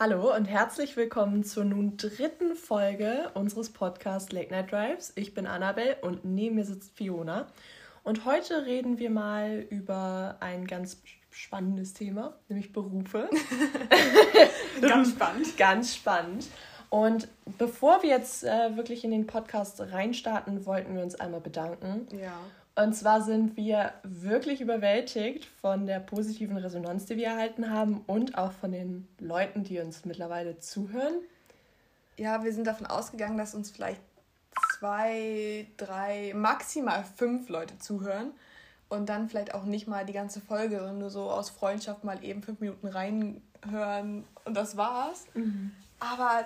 Hallo und herzlich willkommen zur nun dritten Folge unseres Podcasts Late Night Drives. Ich bin Annabelle und neben mir sitzt Fiona. Und heute reden wir mal über ein ganz spannendes Thema, nämlich Berufe. ganz spannend. Ganz spannend. Und bevor wir jetzt äh, wirklich in den Podcast reinstarten, wollten wir uns einmal bedanken. Ja. Und zwar sind wir wirklich überwältigt von der positiven Resonanz, die wir erhalten haben und auch von den Leuten, die uns mittlerweile zuhören. Ja, wir sind davon ausgegangen, dass uns vielleicht zwei, drei, maximal fünf Leute zuhören und dann vielleicht auch nicht mal die ganze Folge, sondern nur so aus Freundschaft mal eben fünf Minuten reinhören und das war's. Mhm. Aber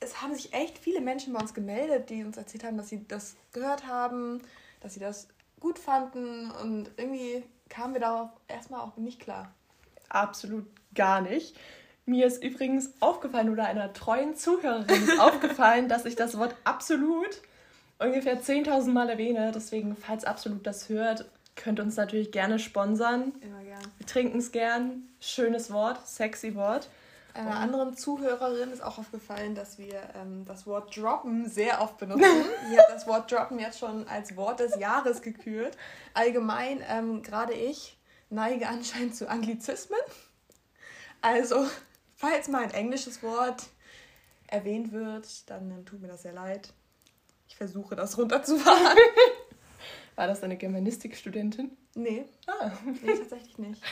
es haben sich echt viele Menschen bei uns gemeldet, die uns erzählt haben, dass sie das gehört haben, dass sie das gut fanden und irgendwie kamen wir darauf erstmal auch nicht klar. Absolut gar nicht. Mir ist übrigens aufgefallen oder einer treuen Zuhörerin ist aufgefallen, dass ich das Wort absolut ungefähr 10.000 Mal erwähne. Deswegen, falls absolut das hört, könnt uns natürlich gerne sponsern. Immer gern. Wir trinken es gern. Schönes Wort, sexy Wort. Einer anderen Zuhörerin ist auch aufgefallen, dass wir ähm, das Wort droppen sehr oft benutzen. Sie hat das Wort droppen jetzt schon als Wort des Jahres gekürt. Allgemein, ähm, gerade ich neige anscheinend zu Anglizismen. Also, falls mal ein englisches Wort erwähnt wird, dann, dann tut mir das sehr leid. Ich versuche das runterzufahren. War das eine Germanistikstudentin? Nee. Ah. Nee, tatsächlich nicht.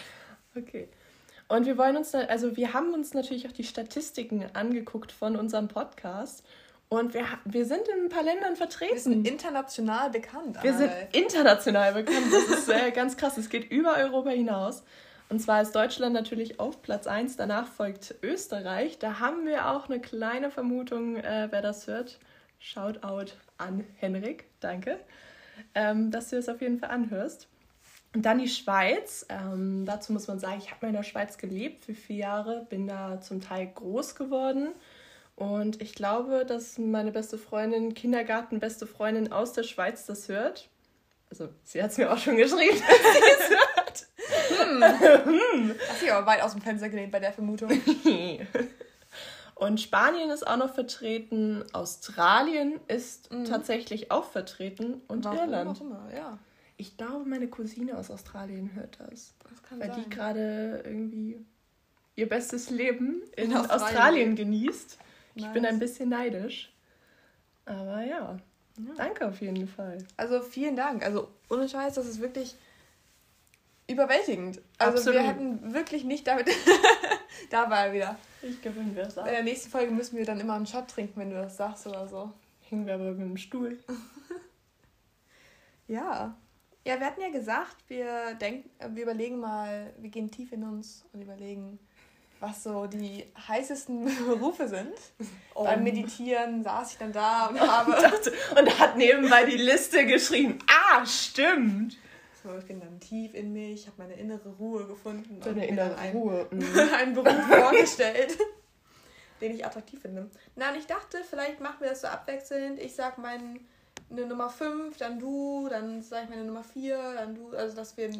Okay. Und wir wollen uns, also wir haben uns natürlich auch die Statistiken angeguckt von unserem Podcast. Und wir, wir sind in ein paar Ländern vertreten. Wir sind international bekannt. Wir sind international bekannt. Das ist äh, ganz krass. Es geht über Europa hinaus. Und zwar ist Deutschland natürlich auf Platz 1. Danach folgt Österreich. Da haben wir auch eine kleine Vermutung, äh, wer das hört. Shoutout an Henrik. Danke, ähm, dass du es auf jeden Fall anhörst. Und dann die Schweiz. Ähm, dazu muss man sagen, ich habe mal in der Schweiz gelebt für vier Jahre, bin da zum Teil groß geworden. Und ich glaube, dass meine beste Freundin, Kindergarten, beste Freundin aus der Schweiz das hört. Also, sie hat es mir auch schon geschrieben, dass sie es hört. hm. Hast du aber weit aus dem Fenster gelehnt bei der Vermutung. Und Spanien ist auch noch vertreten, Australien ist mhm. tatsächlich auch vertreten und Warum Irland. Auch immer, ja. Ich glaube, meine Cousine aus Australien hört das. das kann weil sein. die gerade irgendwie ihr bestes Leben in, in Australien, Australien genießt. Nice. Ich bin ein bisschen neidisch. Aber ja, ja, danke auf jeden Fall. Also vielen Dank. Also ohne Scheiß, das ist wirklich überwältigend. Also Absolut. wir hätten wirklich nicht damit. da war er wieder. Ich gewinne das auch. In der nächsten Folge müssen wir dann immer einen Shot trinken, wenn du das sagst oder so. Hängen wir aber mit dem Stuhl. ja. Ja, wir hatten ja gesagt, wir denken, wir überlegen mal, wir gehen tief in uns und überlegen, was so die heißesten Berufe sind. Oh. Beim Meditieren saß ich dann da und habe. und hat nebenbei die Liste geschrieben. Ah, stimmt. So, ich bin dann tief in mich, habe meine innere Ruhe gefunden. Deine innere einen, Ruhe. Mhm. einen Beruf vorgestellt, den ich attraktiv finde. Na, und ich dachte, vielleicht machen wir das so abwechselnd. Ich sag meinen eine Nummer 5, dann du, dann sag ich meine Nummer 4, dann du, also dass wir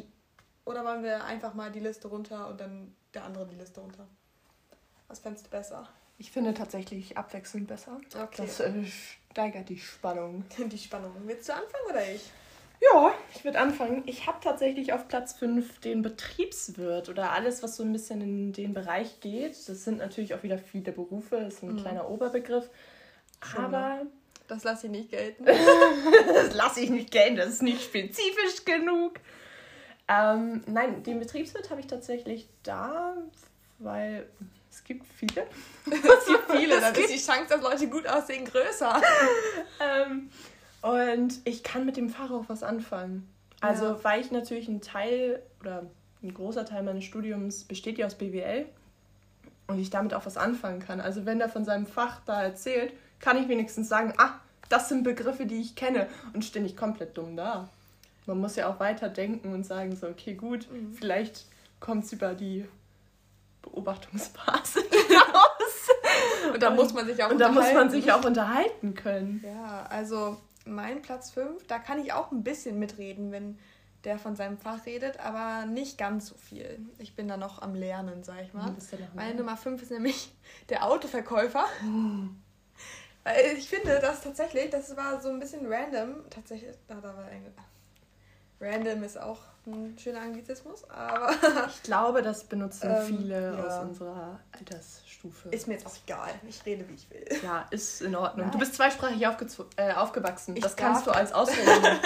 oder wollen wir einfach mal die Liste runter und dann der andere die Liste runter? Was fändest du besser? Ich finde tatsächlich abwechselnd besser. Okay. Das äh, steigert die Spannung. Die Spannung. Willst du anfangen oder ich? Ja, ich würde anfangen. Ich habe tatsächlich auf Platz 5 den Betriebswirt oder alles, was so ein bisschen in den Bereich geht. Das sind natürlich auch wieder viele Berufe, das ist ein mhm. kleiner Oberbegriff. Schon, aber. Ne? Das lasse ich nicht gelten. das lasse ich nicht gelten, das ist nicht spezifisch genug. Ähm, nein, den Betriebswirt habe ich tatsächlich da, weil es gibt viele. es gibt viele, dann ist die Chance, dass Leute gut aussehen, größer. ähm, und ich kann mit dem Fach auch was anfangen. Also, ja. weil ich natürlich ein Teil oder ein großer Teil meines Studiums besteht ja aus BWL und ich damit auch was anfangen kann. Also, wenn er von seinem Fach da erzählt, kann ich wenigstens sagen, ah, das sind Begriffe, die ich kenne und stehe nicht komplett dumm da. Man muss ja auch weiter denken und sagen so, okay, gut, mhm. vielleicht kommt es über die Beobachtungsphase hinaus. und da muss man sich auch Und da muss man sich auch unterhalten können. Ja, also mein Platz 5, da kann ich auch ein bisschen mitreden, wenn der von seinem Fach redet, aber nicht ganz so viel. Ich bin da noch am Lernen, sag ich mal. Meine Nummer 5 ist nämlich der Autoverkäufer. Weil ich finde, das tatsächlich, das war so ein bisschen random. Tatsächlich, da, da war ein, Random ist auch ein schöner Anglizismus, aber. ich glaube, das benutzen ähm, viele ja. aus unserer Altersstufe. Ist mir jetzt auch egal. Ich rede, wie ich will. Ja, ist in Ordnung. Nein. Du bist zweisprachig äh, aufgewachsen. Ich das kannst du als Ausländer.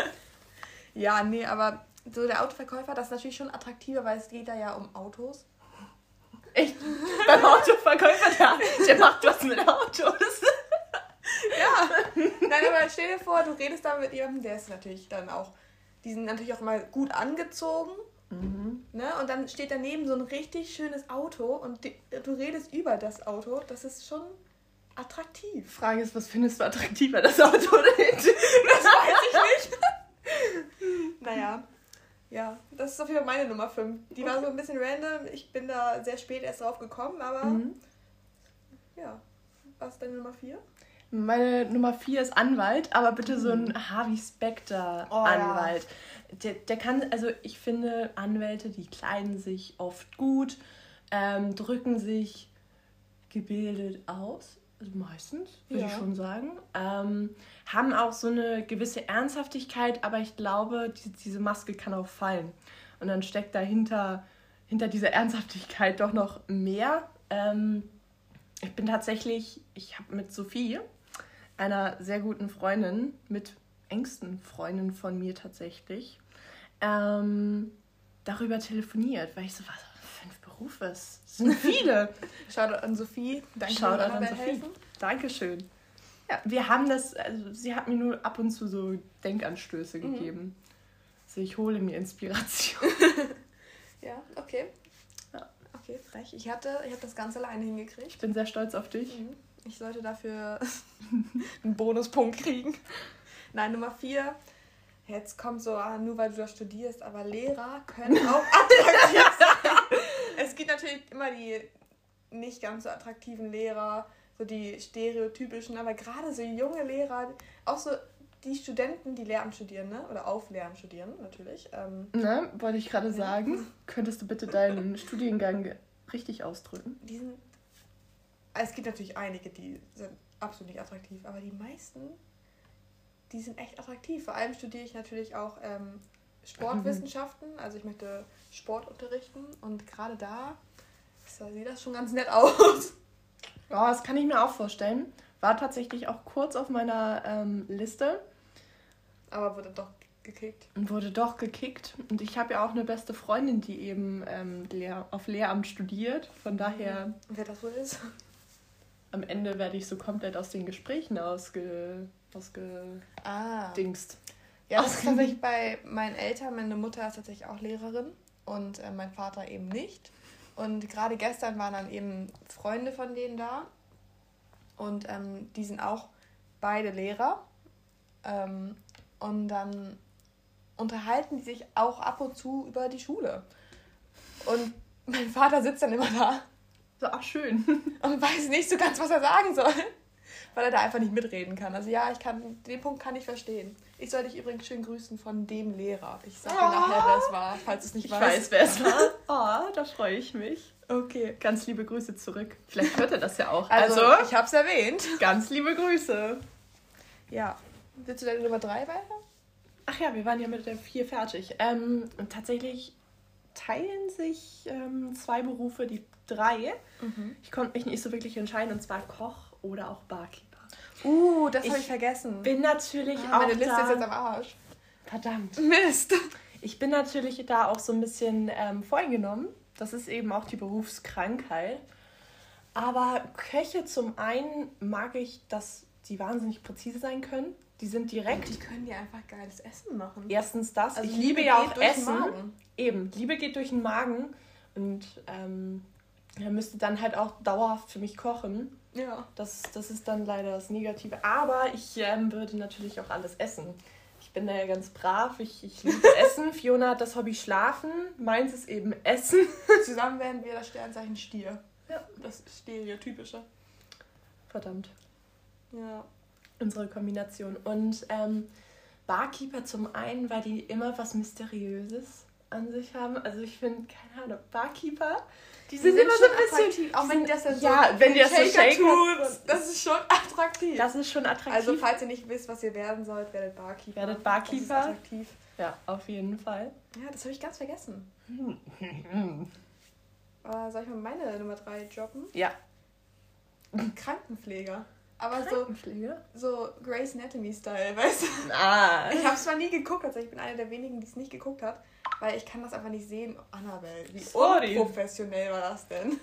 ja, nee, aber so der Autoverkäufer, das ist natürlich schon attraktiver, weil es geht da ja um Autos. Echt? Beim Autoverkäufer, der, der macht was mit Autos. ja. Nein, aber stell dir vor, du redest da mit jemandem, der ist natürlich dann auch die sind natürlich auch immer gut angezogen. Mhm. Ne? Und dann steht daneben so ein richtig schönes Auto und die, du redest über das Auto. Das ist schon attraktiv. Frage ist, was findest du attraktiver, das Auto oder Das weiß ich nicht. naja. Ja, das ist auf jeden Fall meine Nummer 5. Die okay. war so ein bisschen random. Ich bin da sehr spät erst drauf gekommen, aber mhm. ja. Was ist deine Nummer 4? Meine Nummer vier ist Anwalt, aber bitte so ein mhm. Harvey Specter-Anwalt. Oh, ja. der, der kann, also ich finde, Anwälte, die kleiden sich oft gut, ähm, drücken sich gebildet aus, also meistens, würde ja. ich schon sagen. Ähm, haben auch so eine gewisse Ernsthaftigkeit, aber ich glaube, die, diese Maske kann auch fallen. Und dann steckt dahinter hinter dieser Ernsthaftigkeit doch noch mehr. Ähm, ich bin tatsächlich, ich habe mit Sophie, einer sehr guten Freundin, mit engsten Freundin von mir tatsächlich, ähm, darüber telefoniert, weil ich so, was, fünf Berufe, es sind viele. Shoutout an Sophie. Danke Shoutout an Sophie. Helfen. Dankeschön. Ja, wir haben das, also sie hat mir nur ab und zu so Denkanstöße mhm. gegeben. Also ich hole mir Inspiration. ja, okay. Ja. Okay, frech. Ich hatte, ich habe das ganz alleine hingekriegt. Ich bin sehr stolz auf dich. Mhm. Ich sollte dafür einen Bonuspunkt kriegen. Nein, Nummer vier. Jetzt kommt so, ah, nur weil du da studierst, aber Lehrer können auch attraktiv sein. es gibt natürlich immer die nicht ganz so attraktiven Lehrer, so die stereotypischen, aber gerade so junge Lehrer, auch so die Studenten, die Lehramt studieren, ne? Oder auf Lehramt studieren, natürlich. Ähm, ne, wollte ich gerade sagen. Könntest du bitte deinen Studiengang richtig ausdrücken? Die sind es gibt natürlich einige, die sind absolut nicht attraktiv, aber die meisten, die sind echt attraktiv. Vor allem studiere ich natürlich auch ähm, Sportwissenschaften, also ich möchte Sport unterrichten und gerade da sieht das schon ganz nett aus. Ja, das kann ich mir auch vorstellen. War tatsächlich auch kurz auf meiner ähm, Liste. Aber wurde doch gekickt. Wurde doch gekickt. Und ich habe ja auch eine beste Freundin, die eben ähm, auf Lehramt studiert. Von daher. Wer das wohl ist? Am Ende werde ich so komplett aus den Gesprächen ausge, ausgedingst. Ah. Ja, das ist tatsächlich bei meinen Eltern. Meine Mutter ist tatsächlich auch Lehrerin und äh, mein Vater eben nicht. Und gerade gestern waren dann eben Freunde von denen da. Und ähm, die sind auch beide Lehrer. Ähm, und dann unterhalten die sich auch ab und zu über die Schule. Und mein Vater sitzt dann immer da so, ach schön. Und weiß nicht so ganz, was er sagen soll. Weil er da einfach nicht mitreden kann. Also ja, ich kann, den Punkt kann ich verstehen. Ich soll dich übrigens schön grüßen von dem Lehrer. Ich sage oh. nachher, wer es war, falls es nicht ich weiß. weiß, wer es war. Oh, da freue ich mich. Okay. Ganz liebe Grüße zurück. Vielleicht hört er das ja auch. Also, also ich habe es erwähnt. Ganz liebe Grüße. Ja. Willst du deine Nummer 3 weiter? Ach ja, wir waren ja mit der 4 fertig. Ähm, und tatsächlich teilen sich ähm, zwei Berufe die drei. Mhm. Ich konnte mich nicht so wirklich entscheiden, und zwar Koch oder auch Barkeeper. Uh, das habe ich vergessen. Bin natürlich ah, auch. Meine Liste da, ist jetzt am Arsch. Verdammt. Mist. Ich bin natürlich da auch so ein bisschen ähm, voreingenommen. Das ist eben auch die Berufskrankheit. Aber Köche zum einen mag ich, dass die wahnsinnig präzise sein können. Die sind direkt. Und die können dir einfach geiles Essen machen. Erstens das. Also ich liebe ja auch Essen. Eben, Liebe geht durch den Magen. Und ähm, er müsste dann halt auch dauerhaft für mich kochen. Ja. Das, das ist dann leider das Negative. Aber ich ähm, würde natürlich auch alles essen. Ich bin da ja ganz brav. Ich, ich liebe Essen. Fiona hat das Hobby Schlafen. Meins ist eben Essen. Zusammen werden wir das Sternzeichen Stier. Ja. Das Stereotypische. Verdammt. Ja. Unsere Kombination. Und ähm, Barkeeper zum einen, weil die immer was Mysteriöses an sich haben. Also ich finde, keine Ahnung, Barkeeper, die sind, die sind immer so ein bisschen. Auch wenn das dann so ja, wenn die das so Shake tut, das ist schon attraktiv. Das ist schon attraktiv. Also falls ihr nicht wisst, was ihr werden sollt, werdet Barkeeper. Werdet Barkeeper. Das ist attraktiv. Ja, auf jeden Fall. Ja, das habe ich ganz vergessen. Aber soll ich mal meine Nummer 3 droppen? Ja. Krankenpfleger. Aber so, so Grey's Anatomy-Style, weißt du? Ah. Ich habe es zwar nie geguckt, also ich bin einer der wenigen, die es nicht geguckt hat, weil ich kann das einfach nicht sehen. Annabelle, wie Sorry. unprofessionell war das denn?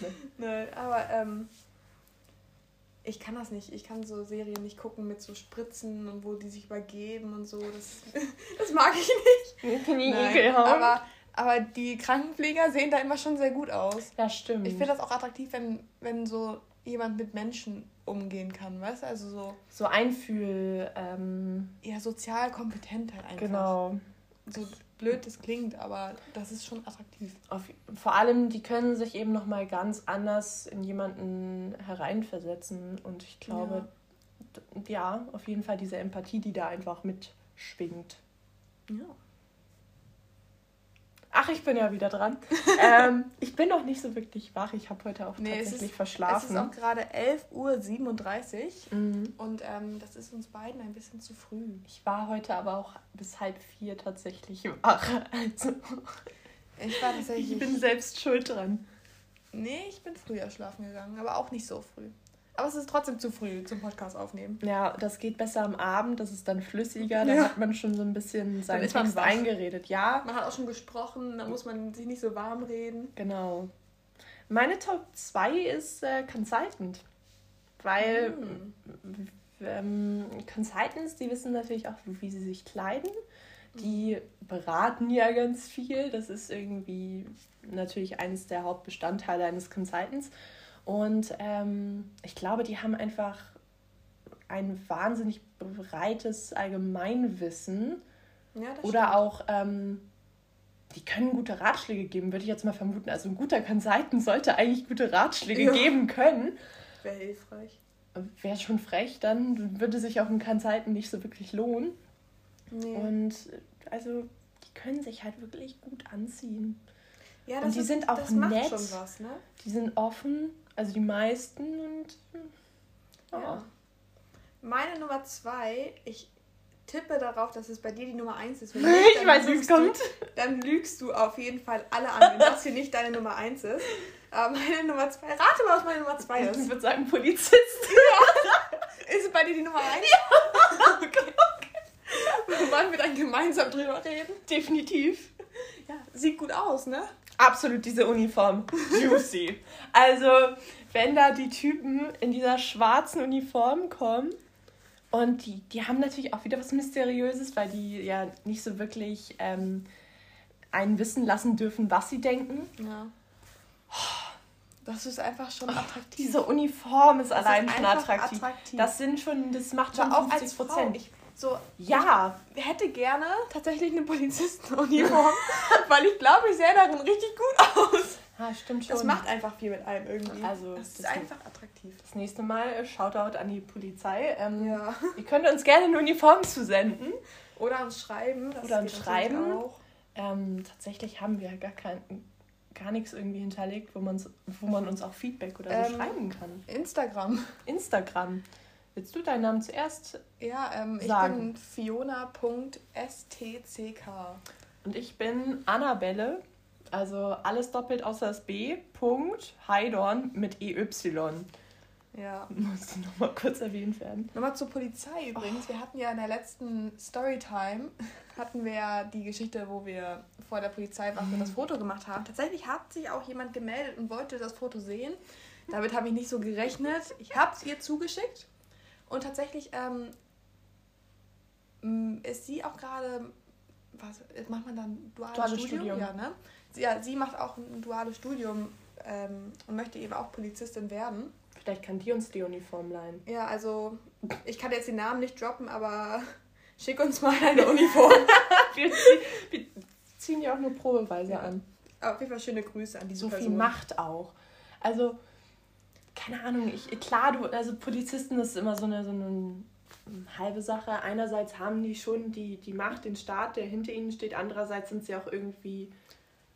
Ne? Nein, aber ähm, ich kann das nicht. Ich kann so Serien nicht gucken mit so Spritzen und wo die sich übergeben und so. Das, das mag ich nicht. Nein, aber, aber die Krankenpfleger sehen da immer schon sehr gut aus. Ja, stimmt. Ich finde das auch attraktiv, wenn, wenn so jemand mit Menschen umgehen kann, weißt du? Also so. So Einfühl. Ähm, ja, sozial kompetent halt einfach. Genau. So blöd das klingt, aber das ist schon attraktiv. Auf, vor allem, die können sich eben nochmal ganz anders in jemanden hereinversetzen und ich glaube, ja. ja, auf jeden Fall diese Empathie, die da einfach mitschwingt. Ja. Ach, ich bin ja wieder dran. ähm, ich bin noch nicht so wirklich wach. Ich habe heute auch nee, tatsächlich ist, verschlafen. Es ist auch gerade 11.37 Uhr mhm. und ähm, das ist uns beiden ein bisschen zu früh. Ich war heute aber auch bis halb vier tatsächlich wach. Also, ich war tatsächlich. Ich bin selbst schuld dran. Nee, ich bin früher schlafen gegangen, aber auch nicht so früh. Aber es ist trotzdem zu früh zum Podcast aufnehmen. Ja, das geht besser am Abend, das ist dann flüssiger, da hat man schon so ein bisschen seinen Text eingeredet. Ja. Man hat auch schon gesprochen, da muss man sich nicht so warm reden. Genau. Meine Top 2 ist äh, Consultant. Weil mhm. ähm, Consultants, die wissen natürlich auch, wie sie sich kleiden. Die beraten ja ganz viel. Das ist irgendwie natürlich eines der Hauptbestandteile eines Consultants. Und ähm, ich glaube, die haben einfach ein wahnsinnig breites Allgemeinwissen. Ja, Oder stimmt. auch, ähm, die können gute Ratschläge geben, würde ich jetzt mal vermuten. Also ein guter Consultant sollte eigentlich gute Ratschläge ja. geben können. Wäre hilfreich. Wäre schon frech, dann würde sich auch ein Consultant nicht so wirklich lohnen. Nee. Und also, die können sich halt wirklich gut anziehen. Ja, das und die ist, sind auch nett. Was, ne? Die sind offen also die meisten und. Oh. Ja. Meine Nummer zwei, ich tippe darauf, dass es bei dir die Nummer eins ist. Wenn nicht, ich weiß, wie es kommt. dann lügst du auf jeden Fall alle an, wenn das hier nicht deine Nummer eins ist. Aber meine Nummer zwei, rate mal, was meine Nummer zwei ist. Ich würde sagen Polizist. Ja. Ist es bei dir die Nummer eins? Ja. okay. okay. Wollen wir dann gemeinsam drüber reden? Definitiv. Ja, sieht gut aus, ne? Absolut diese Uniform. Juicy. also, wenn da die Typen in dieser schwarzen Uniform kommen und die, die haben natürlich auch wieder was Mysteriöses, weil die ja nicht so wirklich ähm, einen wissen lassen dürfen, was sie denken. Ja. Das ist einfach schon attraktiv. Diese Uniform ist das allein ist schon attraktiv. attraktiv. Das sind schon, das macht schon 50 Prozent. So, ja. Hätte gerne tatsächlich eine Polizistenuniform, weil ich glaube, ich sehe darin richtig gut aus. Ja, stimmt schon. Das macht einfach viel mit einem irgendwie. Also, das ist einfach attraktiv. Das nächste Mal äh, Shoutout an die Polizei. Ähm, ja. Ihr könnt uns gerne eine Uniform zusenden. Oder uns schreiben. Oder uns schreiben. Ähm, tatsächlich haben wir gar kein, gar nichts irgendwie hinterlegt, wo, wo man uns auch Feedback oder so ähm, schreiben kann. Instagram. Instagram. Willst du deinen Namen zuerst Ja, ähm, ich bin fiona.stck. Und ich bin Annabelle, also alles doppelt außer das B. Punkt, Heidorn mit EY. Ja. Muss nochmal kurz erwähnt werden. Nochmal zur Polizei übrigens. Oh. Wir hatten ja in der letzten Storytime hatten wir ja die Geschichte, wo wir vor der Polizeiwache mhm. das Foto gemacht haben. Tatsächlich hat sich auch jemand gemeldet und wollte das Foto sehen. Damit habe ich nicht so gerechnet. Ich habe es ihr zugeschickt und tatsächlich ähm, ist sie auch gerade, was macht man dann duales, duales Studium? Studium? Ja, ne? Sie, ja, sie macht auch ein duales Studium ähm, und möchte eben auch Polizistin werden. Vielleicht kann die uns die Uniform leihen. Ja, also ich kann jetzt den Namen nicht droppen, aber schick uns mal eine Uniform. wir, ziehen, wir, ziehen ja auch nur probeweise ja. an. auf jeden Fall schöne Grüße an diese so Person. So viel Macht auch. Also keine Ahnung, ich, klar, du, also Polizisten, ist immer so eine, so eine halbe Sache. Einerseits haben die schon die, die Macht, den Staat, der hinter ihnen steht. Andererseits sind sie auch irgendwie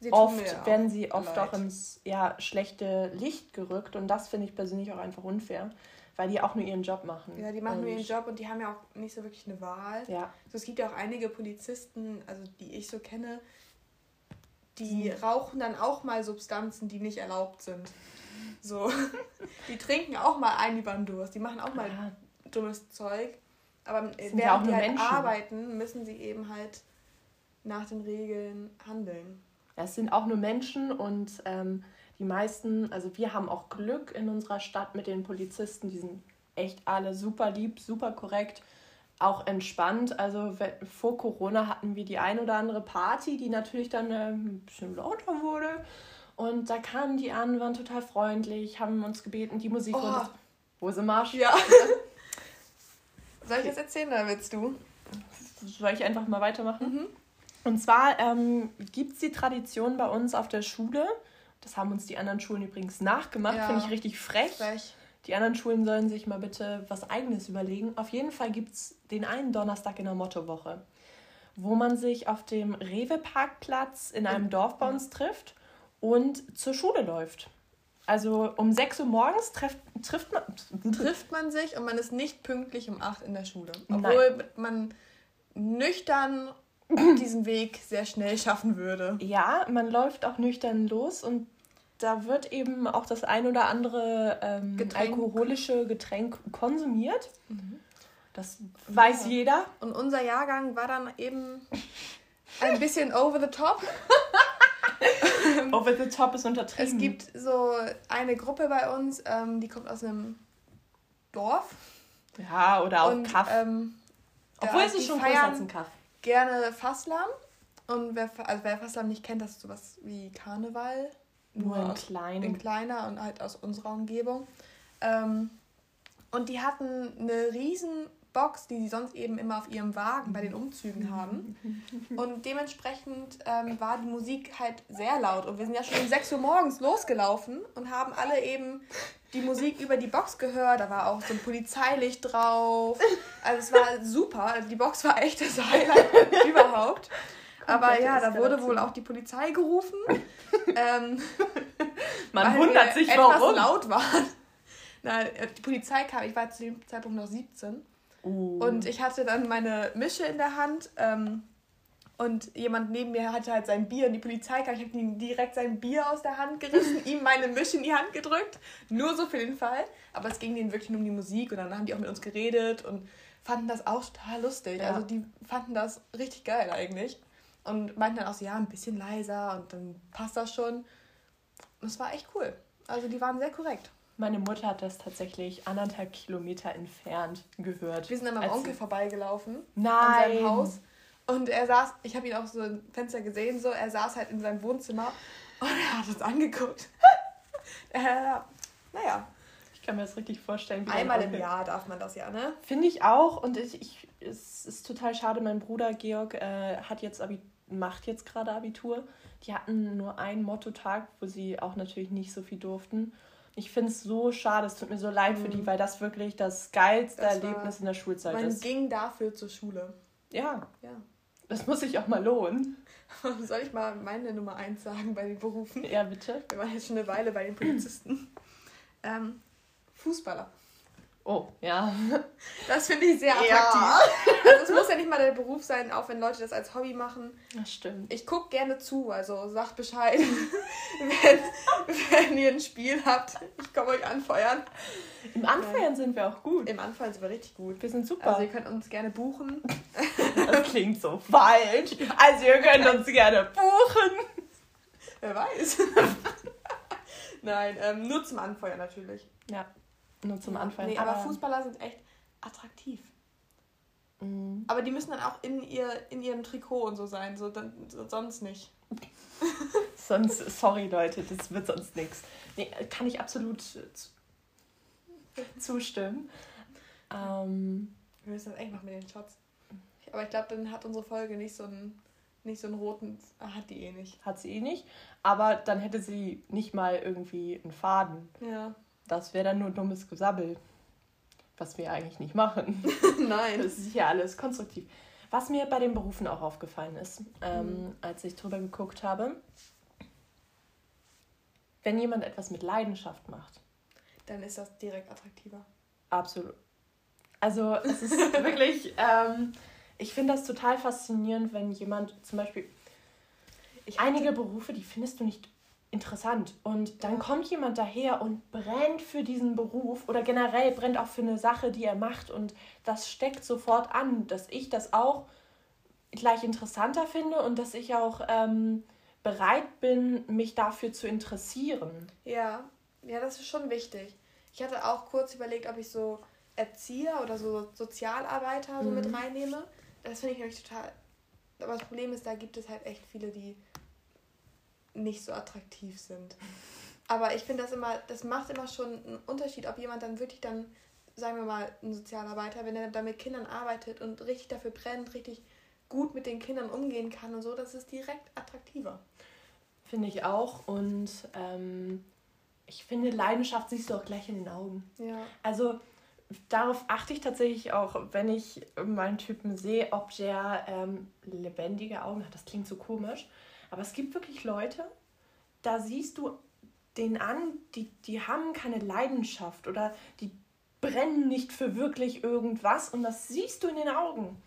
sie oft, werden sie oft leid. auch ins ja, schlechte Licht gerückt. Und das finde ich persönlich auch einfach unfair. Weil die auch nur ihren Job machen. Ja, die machen nur ihren Job und die haben ja auch nicht so wirklich eine Wahl. Ja. Also es gibt ja auch einige Polizisten, also die ich so kenne, die hm. rauchen dann auch mal Substanzen, die nicht erlaubt sind. So. Die trinken auch mal ein über den Durst. Die machen auch mal ja. dummes Zeug. Aber während ja die halt arbeiten, müssen sie eben halt nach den Regeln handeln. Es sind auch nur Menschen und ähm, die meisten, also wir haben auch Glück in unserer Stadt mit den Polizisten. Die sind echt alle super lieb, super korrekt auch entspannt. Also vor Corona hatten wir die ein oder andere Party, die natürlich dann äh, ein bisschen lauter wurde. Und da kamen die an, waren total freundlich, haben uns gebeten, die Musik. Oh. Wo ist Marsch? Ja. Soll ich das erzählen oder willst du? Soll ich einfach mal weitermachen? Mhm. Und zwar ähm, gibt es die Tradition bei uns auf der Schule, das haben uns die anderen Schulen übrigens nachgemacht, ja. finde ich richtig frech. frech. Die anderen Schulen sollen sich mal bitte was Eigenes überlegen. Auf jeden Fall gibt es den einen Donnerstag in der Mottowoche, wo man sich auf dem Rewe-Parkplatz in einem Dorf bei uns trifft und zur Schule läuft. Also um 6 Uhr morgens treff, trifft, man, trifft man sich und man ist nicht pünktlich um 8 in der Schule. Obwohl Nein. man nüchtern diesen Weg sehr schnell schaffen würde. Ja, man läuft auch nüchtern los und da wird eben auch das ein oder andere ähm, Getränk. alkoholische Getränk konsumiert. Mhm. Das weiß ja. jeder. Und unser Jahrgang war dann eben ein bisschen over the top. over the top ist untertrieben. Es gibt so eine Gruppe bei uns, ähm, die kommt aus einem Dorf. Ja, oder auch und, Kaff. Ähm, Obwohl es ist schon größer als ein Kaff. Gerne Fasslam. Und wer, also wer Fasslam nicht kennt, das ist sowas wie Karneval nur in klein. In kleiner und halt aus unserer Umgebung. Ähm, und die hatten eine riesen Box, die sie sonst eben immer auf ihrem Wagen bei den Umzügen haben. Und dementsprechend ähm, war die Musik halt sehr laut. Und wir sind ja schon um 6 Uhr morgens losgelaufen und haben alle eben die Musik über die Box gehört. Da war auch so ein Polizeilicht drauf. Also es war super. Also die Box war echt das Highlight überhaupt. Aber ja, da wurde wohl auch die Polizei gerufen. ähm, Man wundert sich, etwas warum. laut waren. Na, die Polizei kam, ich war zu dem Zeitpunkt noch 17. Uh. Und ich hatte dann meine Mische in der Hand. Ähm, und jemand neben mir hatte halt sein Bier und die Polizei kam. Ich habe ihm direkt sein Bier aus der Hand gerissen, ihm meine Mische in die Hand gedrückt. Nur so für den Fall. Aber es ging denen wirklich nur um die Musik und dann haben die auch mit uns geredet und fanden das auch total lustig. Ja. Also die fanden das richtig geil eigentlich und meinten dann auch so, ja, ein bisschen leiser und dann passt das schon. Und es war echt cool. Also die waren sehr korrekt. Meine Mutter hat das tatsächlich anderthalb Kilometer entfernt gehört. Wir sind an meinem Onkel vorbeigelaufen. Nein. An seinem Haus. Und er saß, ich habe ihn auch so im Fenster gesehen, so, er saß halt in seinem Wohnzimmer und er hat uns angeguckt. äh, naja. Ich kann mir das richtig vorstellen. Einmal im Jahr darf man das ja, ne? Finde ich auch. Und ich, ich, es ist total schade, mein Bruder Georg äh, hat jetzt Abitur macht jetzt gerade Abitur. Die hatten nur einen Motto-Tag, wo sie auch natürlich nicht so viel durften. Ich finde es so schade, es tut mir so leid mhm. für die, mhm. weil das wirklich das geilste das Erlebnis in der Schulzeit man ist. Man ging dafür zur Schule. Ja. Ja. Das muss sich auch mal lohnen. Soll ich mal meine Nummer 1 sagen bei den Berufen? Ja, bitte. Wir waren jetzt schon eine Weile bei den Polizisten. ähm, Fußballer. Oh, ja. Das finde ich sehr attraktiv. Ja. Also es muss ja nicht mal der Beruf sein, auch wenn Leute das als Hobby machen. Das stimmt. Ich gucke gerne zu, also sagt Bescheid, wenn, wenn ihr ein Spiel habt. Ich komme euch anfeuern. Im Anfeuern sind wir auch gut. Im Anfeuern sind wir richtig gut. Wir sind super. Also ihr könnt uns gerne buchen. Das klingt so falsch. Also ihr könnt uns gerne buchen. Wer weiß. Nein, ähm, nur zum Anfeuern natürlich. Ja. Nur zum Anfang. Nee, aber, aber Fußballer sind echt attraktiv. Mhm. Aber die müssen dann auch in, ihr, in ihrem Trikot und so sein, so, dann, so sonst nicht. sonst, sorry Leute, das wird sonst nichts. Nee, kann ich absolut zustimmen. Ähm, Wir müssen das echt machen mit den Shots. Aber ich glaube, dann hat unsere Folge nicht so einen, nicht so einen roten. Hat die eh nicht. Hat sie eh nicht. Aber dann hätte sie nicht mal irgendwie einen Faden. Ja. Das wäre dann nur dummes Gesabbel. Was wir eigentlich nicht machen. Nein. Das ist ja alles konstruktiv. Was mir bei den Berufen auch aufgefallen ist, ähm, mhm. als ich drüber geguckt habe, wenn jemand etwas mit Leidenschaft macht, dann ist das direkt attraktiver. Absolut. Also es ist wirklich, ähm, ich finde das total faszinierend, wenn jemand zum Beispiel, einige Berufe, die findest du nicht interessant. Und dann kommt jemand daher und brennt für diesen Beruf oder generell brennt auch für eine Sache, die er macht. Und das steckt sofort an, dass ich das auch gleich interessanter finde und dass ich auch ähm, bereit bin, mich dafür zu interessieren. Ja, ja, das ist schon wichtig. Ich hatte auch kurz überlegt, ob ich so Erzieher oder so Sozialarbeiter so mhm. mit reinnehme. Das finde ich nämlich total. Aber das Problem ist, da gibt es halt echt viele, die nicht so attraktiv sind. Aber ich finde das immer, das macht immer schon einen Unterschied, ob jemand dann wirklich dann, sagen wir mal, ein Sozialarbeiter, wenn er dann mit Kindern arbeitet und richtig dafür brennt, richtig gut mit den Kindern umgehen kann und so, das ist direkt attraktiver. Finde ich auch. Und ähm, ich finde, Leidenschaft siehst du auch gleich in den Augen. Ja. Also darauf achte ich tatsächlich auch, wenn ich mal einen Typen sehe, ob der ähm, lebendige Augen hat. Das klingt so komisch. Aber es gibt wirklich Leute, da siehst du den an, die, die haben keine Leidenschaft oder die brennen nicht für wirklich irgendwas und das siehst du in den Augen.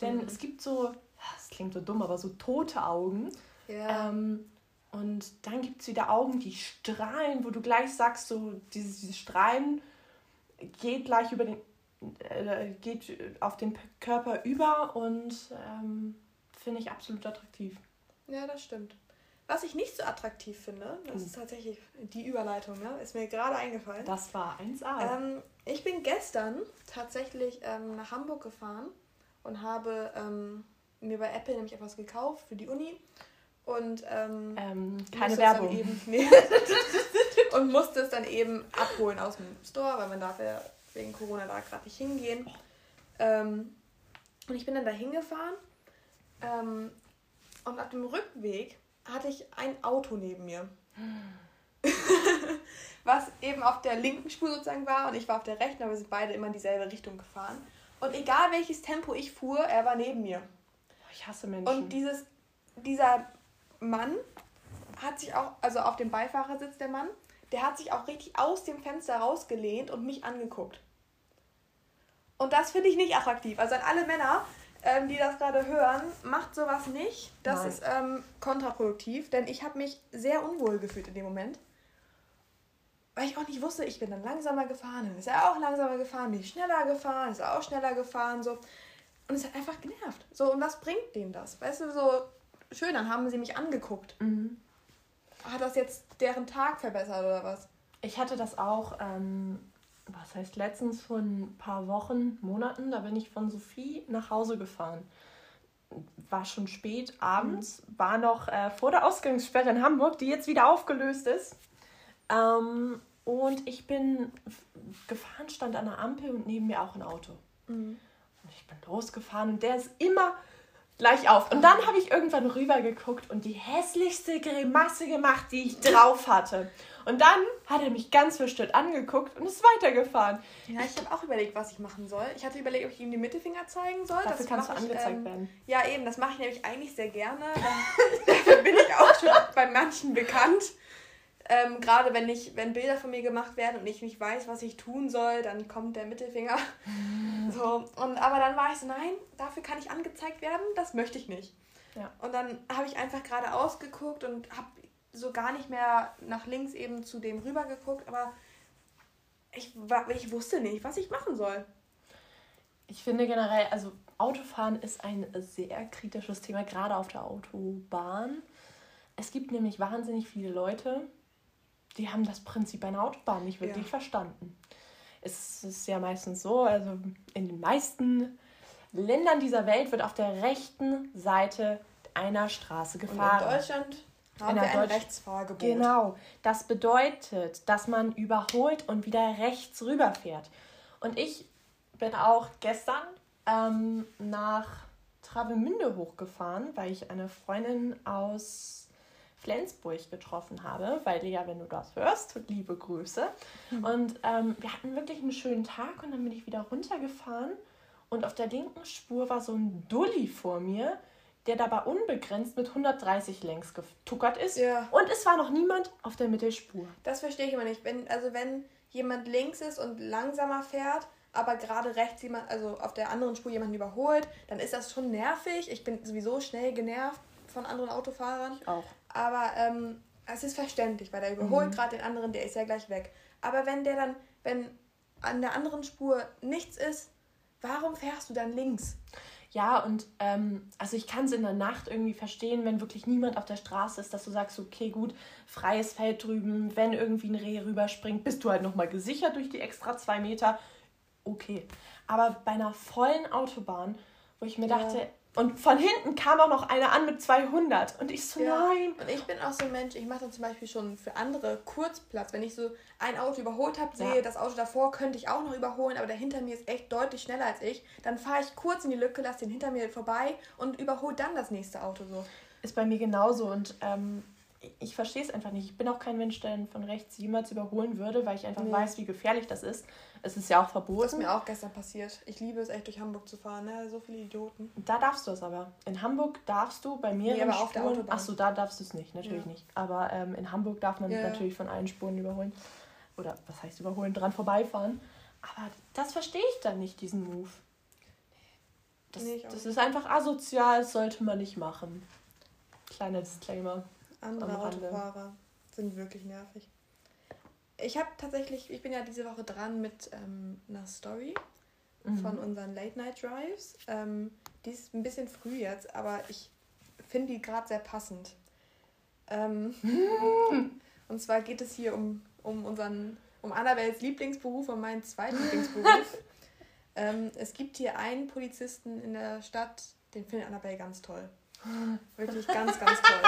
Denn mhm. es gibt so, das klingt so dumm, aber so tote Augen. Ja. Ähm, und dann gibt es wieder Augen, die strahlen, wo du gleich sagst, so dieses, dieses Strahlen geht gleich über den, äh, geht auf den Körper über und ähm, finde ich absolut attraktiv. Ja, das stimmt. Was ich nicht so attraktiv finde, das ist tatsächlich die Überleitung, ne? ist mir gerade eingefallen. Das war 1A. Ähm, ich bin gestern tatsächlich ähm, nach Hamburg gefahren und habe ähm, mir bei Apple nämlich etwas gekauft für die Uni. Und ähm, ähm keine Werbung. Eben, nee, und musste es dann eben abholen aus dem Store, weil man darf ja wegen Corona da gerade nicht hingehen. Ähm, und ich bin dann da hingefahren ähm, und auf dem Rückweg hatte ich ein Auto neben mir. Was eben auf der linken Spur sozusagen war und ich war auf der rechten, aber wir sind beide immer in dieselbe Richtung gefahren. Und egal welches Tempo ich fuhr, er war neben mir. Ich hasse Menschen. Und dieses, dieser Mann hat sich auch, also auf dem Beifahrersitz der Mann, der hat sich auch richtig aus dem Fenster rausgelehnt und mich angeguckt. Und das finde ich nicht attraktiv. Also an alle Männer, ähm, die das gerade hören, macht sowas nicht. Das Nein. ist ähm, kontraproduktiv, denn ich habe mich sehr unwohl gefühlt in dem Moment. Weil ich auch nicht wusste, ich bin dann langsamer gefahren, dann ist er auch langsamer gefahren, bin ich schneller gefahren, ist er auch schneller gefahren, so. Und es hat einfach genervt. So, und was bringt dem das? Weißt du, so schön, dann haben sie mich angeguckt. Mhm. Hat das jetzt deren Tag verbessert oder was? Ich hatte das auch ähm, was heißt letztens vor ein paar Wochen, Monaten, da bin ich von Sophie nach Hause gefahren. War schon spät abends, war noch äh, vor der Ausgangssperre in Hamburg, die jetzt wieder aufgelöst ist. Ähm, und ich bin gefahren, stand an der Ampel und neben mir auch ein Auto. Mhm. Und ich bin losgefahren und der ist immer gleich auf. Und dann habe ich irgendwann rüber geguckt und die hässlichste Grimasse gemacht, die ich drauf hatte. Und dann hat er mich ganz verstört angeguckt und ist weitergefafen. Ja, ich habe auch überlegt, was ich machen soll. Ich hatte überlegt, ob ich ihm die Mittelfinger zeigen soll. Dafür das kannst du angezeigt ich, ähm, werden. Ja, eben, das mache ich nämlich eigentlich sehr gerne. dafür bin ich auch schon bei manchen bekannt. Ähm, Gerade wenn ich, wenn Bilder von mir gemacht werden und ich nicht weiß, was ich tun soll, dann kommt der Mittelfinger. so, und, aber dann war ich so, nein, dafür kann ich angezeigt werden, das möchte ich nicht. Ja. Und dann habe ich einfach gerade ausgeguckt und habe so gar nicht mehr nach links eben zu dem rüber geguckt, aber ich, ich wusste nicht, was ich machen soll. Ich finde generell, also Autofahren ist ein sehr kritisches Thema, gerade auf der Autobahn. Es gibt nämlich wahnsinnig viele Leute, die haben das Prinzip einer Autobahn nicht wirklich ja. verstanden. Es ist ja meistens so, also in den meisten Ländern dieser Welt wird auf der rechten Seite einer Straße gefahren. Und in Deutschland haben in wir ein Rechtsfahrgebot. Genau. Das bedeutet, dass man überholt und wieder rechts rüberfährt. Und ich bin auch gestern ähm, nach Travemünde hochgefahren, weil ich eine Freundin aus Flensburg getroffen habe, weil Lea, wenn du das hörst, liebe Grüße. Mhm. Und ähm, wir hatten wirklich einen schönen Tag und dann bin ich wieder runtergefahren und auf der linken Spur war so ein Dulli vor mir, der dabei unbegrenzt mit 130 längs getuckert ist. Ja. Und es war noch niemand auf der Mittelspur. Das verstehe ich immer nicht. Wenn, also wenn jemand links ist und langsamer fährt, aber gerade rechts jemand, also auf der anderen Spur jemanden überholt, dann ist das schon nervig. Ich bin sowieso schnell genervt von anderen Autofahrern. Ich auch. Aber ähm, es ist verständlich, weil der überholt mhm. gerade den anderen, der ist ja gleich weg. Aber wenn der dann, wenn an der anderen Spur nichts ist, warum fährst du dann links? Ja, und ähm, also ich kann es in der Nacht irgendwie verstehen, wenn wirklich niemand auf der Straße ist, dass du sagst, okay, gut, freies Feld drüben, wenn irgendwie ein Reh rüberspringt, bist du halt nochmal gesichert durch die extra zwei Meter. Okay. Aber bei einer vollen Autobahn, wo ich mir ja. dachte, und von hinten kam auch noch einer an mit 200. Und ich so, ja. nein. Und ich bin auch so ein Mensch, ich mache dann zum Beispiel schon für andere Kurzplatz. Wenn ich so ein Auto überholt habe, sehe, ja. das Auto davor könnte ich auch noch überholen, aber der hinter mir ist echt deutlich schneller als ich, dann fahre ich kurz in die Lücke, lasse den hinter mir vorbei und überhole dann das nächste Auto so. Ist bei mir genauso. Und ähm, ich verstehe es einfach nicht. Ich bin auch kein Mensch, der von rechts jemals überholen würde, weil ich einfach nee. weiß, wie gefährlich das ist. Es ist ja auch verboten. Das ist mir auch gestern passiert. Ich liebe es echt durch Hamburg zu fahren, ne? So viele Idioten. Da darfst du es aber. In Hamburg darfst du bei mehreren nee, aber Spuren. Auf der Autobahn. Achso, da darfst du es nicht, natürlich ja. nicht. Aber ähm, in Hamburg darf man ja. natürlich von allen Spuren überholen. Oder was heißt überholen? Dran vorbeifahren. Aber das verstehe ich dann nicht, diesen Move. Das, nee, das ist einfach asozial, das sollte man nicht machen. Kleiner Disclaimer. Andere Autofahrer sind wirklich nervig. Ich habe tatsächlich, ich bin ja diese Woche dran mit ähm, einer Story mhm. von unseren Late Night Drives. Ähm, die ist ein bisschen früh jetzt, aber ich finde die gerade sehr passend. Ähm, und zwar geht es hier um, um unseren, um Annabels Lieblingsberuf und meinen zweiten Lieblingsberuf. ähm, es gibt hier einen Polizisten in der Stadt, den findet Annabelle ganz toll. Wirklich ganz, ganz toll.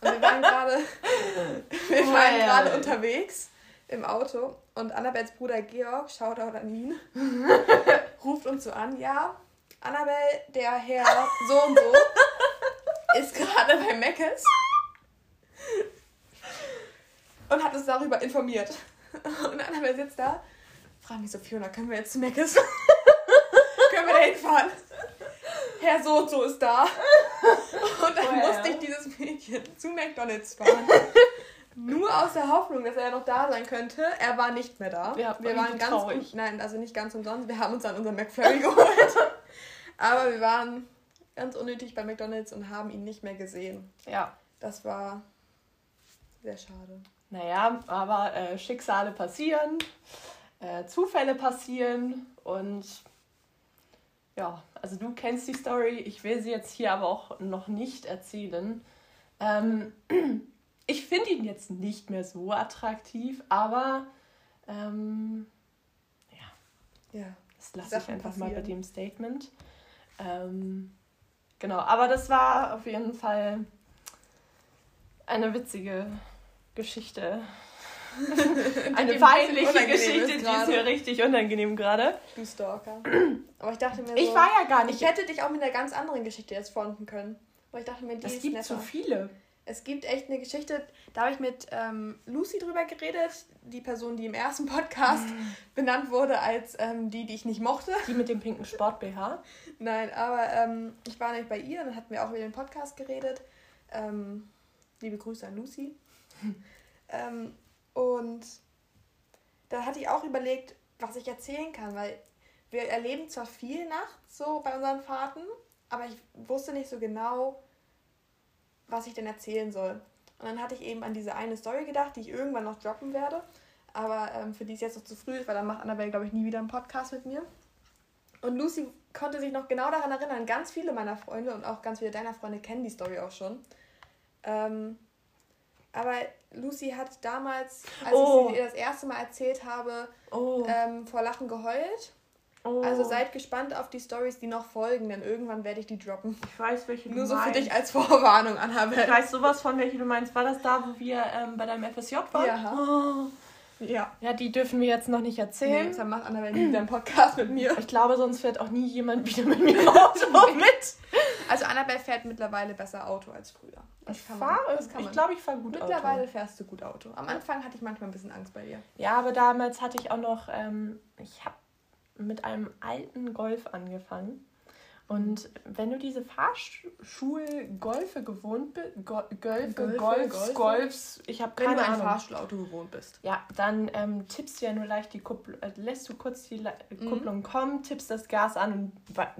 Und wir waren gerade wir waren gerade unterwegs im Auto und Annabels Bruder Georg, Shoutout an ihn, ruft uns so an, ja, Annabel, der Herr so und so ist gerade bei Meckes und hat uns darüber informiert. Und Annabel sitzt da, fragt mich so, Fiona, können wir jetzt zu Meckes? können wir da hinfahren? Herr so und so ist da. Dann musste ich dieses Mädchen zu McDonalds fahren. Nur aus der Hoffnung, dass er noch da sein könnte. Er war nicht mehr da. Ja, wir waren ganz traurig. nein, also nicht ganz umsonst. Wir haben uns dann unseren McFlurry geholt. Aber wir waren ganz unnötig bei McDonalds und haben ihn nicht mehr gesehen. Ja. Das war sehr schade. Naja, aber äh, Schicksale passieren, äh, Zufälle passieren und ja, also du kennst die Story, ich will sie jetzt hier aber auch noch nicht erzählen. Ähm, ich finde ihn jetzt nicht mehr so attraktiv, aber ähm, ja. ja, das lasse ich einfach passieren. mal bei dem Statement. Ähm, genau, aber das war auf jeden Fall eine witzige Geschichte. eine peinliche Geschichte, die ist mir richtig unangenehm gerade. Du Stalker. Aber ich dachte mir so, Ich war ja gar nicht. Ich hätte dich auch mit einer ganz anderen Geschichte jetzt fronten können. Aber ich dachte mir, die es ist gibt zu viele. Es gibt echt eine Geschichte, da habe ich mit ähm, Lucy drüber geredet, die Person, die im ersten Podcast mm. benannt wurde als ähm, die, die ich nicht mochte. Die mit dem pinken Sport-BH? Nein, aber ähm, ich war nicht bei ihr, dann hatten wir auch über den Podcast geredet. Ähm, liebe Grüße an Lucy. Und da hatte ich auch überlegt, was ich erzählen kann, weil wir erleben zwar viel nachts so bei unseren Fahrten, aber ich wusste nicht so genau, was ich denn erzählen soll. Und dann hatte ich eben an diese eine Story gedacht, die ich irgendwann noch droppen werde. Aber ähm, für die es jetzt noch zu früh ist, weil dann macht Annabelle, glaube ich, nie wieder einen Podcast mit mir. Und Lucy konnte sich noch genau daran erinnern. Ganz viele meiner Freunde und auch ganz viele deiner Freunde kennen die Story auch schon. Ähm, aber Lucy hat damals, als oh. ich sie ihr das erste Mal erzählt habe, oh. ähm, vor Lachen geheult. Oh. Also seid gespannt auf die Stories, die noch folgen, denn irgendwann werde ich die droppen. Ich weiß, welche du Nur so meinst. für dich als Vorwarnung, Annabelle. Ich weiß sowas von, welche du meinst. War das da, wo wir ähm, bei deinem FSJ waren? Ja. Oh. Ja. Ja, die dürfen wir jetzt noch nicht erzählen. Nee, dann macht Annabelle nie wieder einen Podcast mit mir. Ich glaube, sonst fährt auch nie jemand wieder mit mir im Auto mit. Also Annabelle fährt mittlerweile besser Auto als früher. Das ich fahre, man, das kann ich glaube, ich fahre gut Mittlerweile Auto. fährst du gut Auto. Am Anfang hatte ich manchmal ein bisschen Angst bei dir. Ja, aber damals hatte ich auch noch, ähm, ich habe mit einem alten Golf angefangen. Und wenn du diese Fahrschul-Golfe gewohnt bist, Go Golfe, Golfe, Golfs, Golfe? Golfs, ich habe Wenn keine du ein Ahnung. Fahrstuhlauto gewohnt bist. Ja, dann ähm, tippst du ja nur leicht die Kupplung, äh, lässt du kurz die Le Mhm. Kupplung kommen, tippst das Gas an und